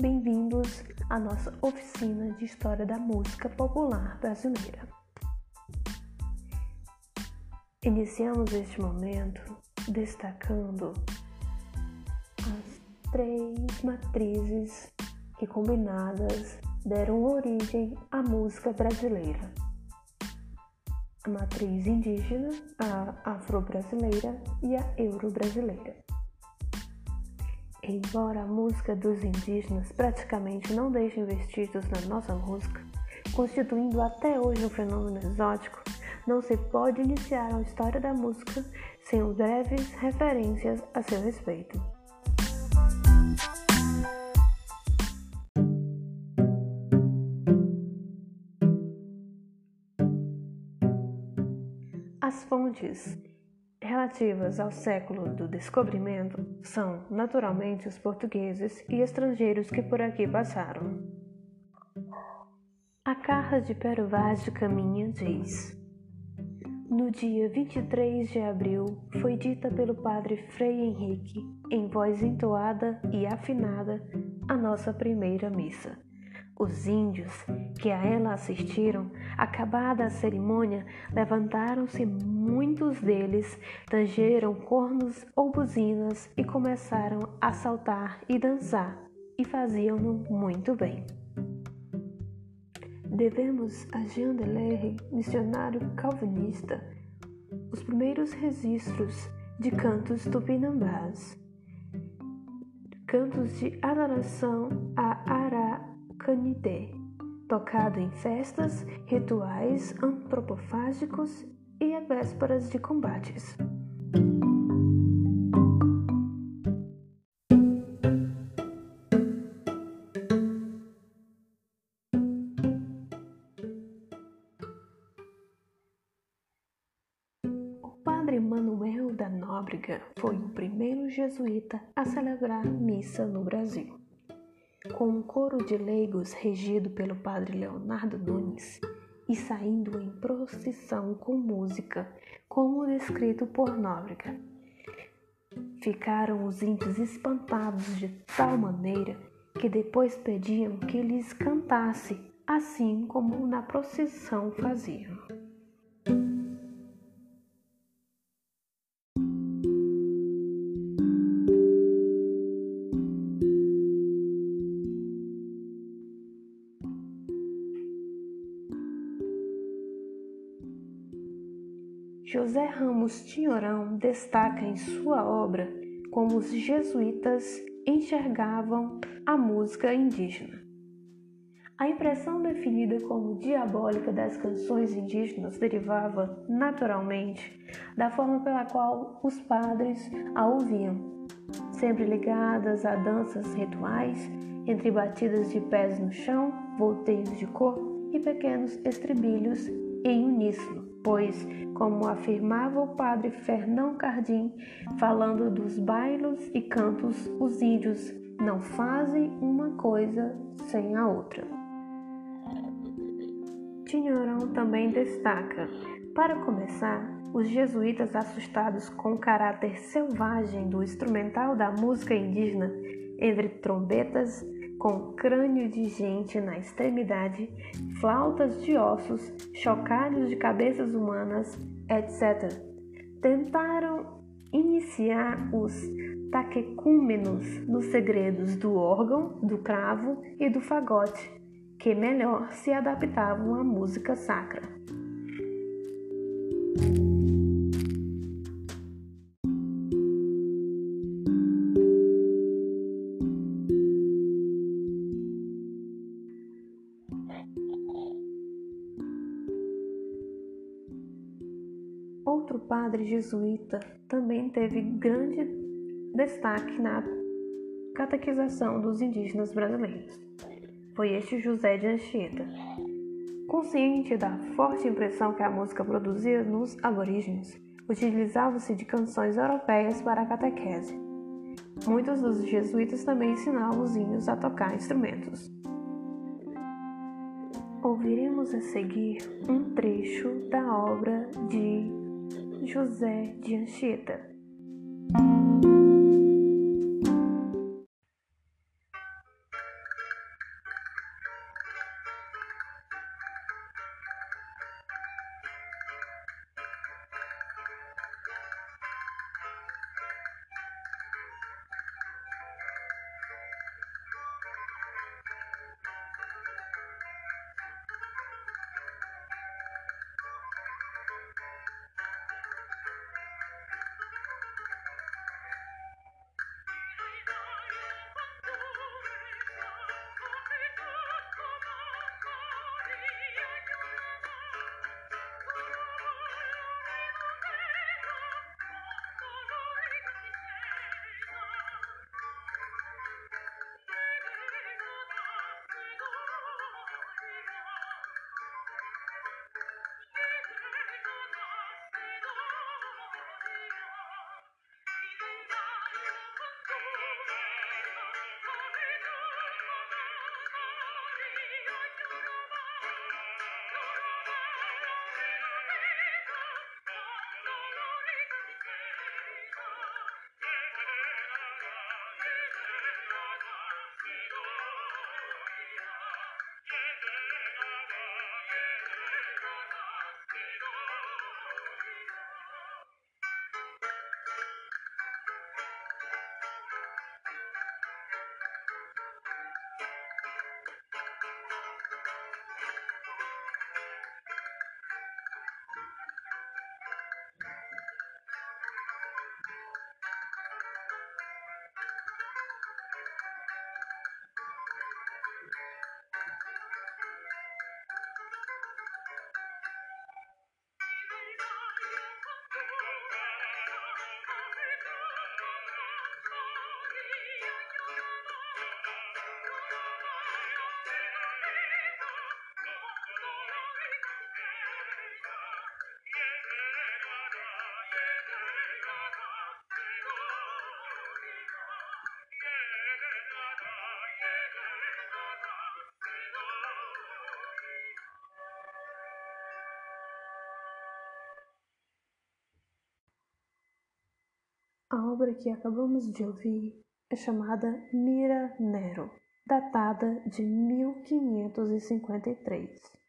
bem-vindos à nossa oficina de História da Música Popular Brasileira. Iniciamos este momento destacando as três matrizes que combinadas deram origem à música brasileira. A matriz indígena, a afro-brasileira e a euro-brasileira. Embora a música dos indígenas praticamente não deixe vestígios na nossa música, constituindo até hoje um fenômeno exótico, não se pode iniciar a história da música sem breves referências a seu respeito. As fontes relativas ao século do descobrimento são, naturalmente, os portugueses e estrangeiros que por aqui passaram. A carta de Pero Vaz de Caminha diz: No dia 23 de abril foi dita pelo padre Frei Henrique, em voz entoada e afinada, a nossa primeira missa os índios que a ela assistiram, acabada a cerimônia, levantaram-se muitos deles, tangeram cornos ou buzinas e começaram a saltar e dançar, e faziam-no muito bem. Devemos a Jean Delerre, missionário calvinista, os primeiros registros de cantos tupinambás, cantos de adoração a Ara canidé, tocado em festas, rituais antropofágicos e a vésperas de combates. O padre Manuel da Nóbrega foi o primeiro jesuíta a celebrar missa no Brasil com um coro de leigos regido pelo padre Leonardo Nunes e saindo em procissão com música, como descrito por Nóbrega. Ficaram os índios espantados de tal maneira que depois pediam que lhes cantasse, assim como na procissão faziam. José Ramos Tinhorão destaca em sua obra como os jesuítas enxergavam a música indígena. A impressão definida como diabólica das canções indígenas derivava, naturalmente, da forma pela qual os padres a ouviam, sempre ligadas a danças rituais, entre batidas de pés no chão, volteios de corpo e pequenos estribilhos em uníssono pois, como afirmava o padre Fernão Cardim, falando dos bailos e cantos, os índios não fazem uma coisa sem a outra. Tinhorão também destaca, para começar, os jesuítas assustados com o caráter selvagem do instrumental da música indígena, entre trombetas, com crânio de gente na extremidade, flautas de ossos, chocalhos de cabeças humanas, etc. Tentaram iniciar os taquecúmenos nos segredos do órgão, do cravo e do fagote, que melhor se adaptavam à música sacra. Jesuíta também teve grande destaque na catequização dos indígenas brasileiros. Foi este José de Anchieta. Consciente da forte impressão que a música produzia nos aborígenes, utilizava-se de canções europeias para a catequese. Muitos dos jesuítas também ensinavam os índios a tocar instrumentos. Ouviremos a seguir um trecho da obra de José de Anchieta. A obra que acabamos de ouvir é chamada Mira Nero, datada de 1553.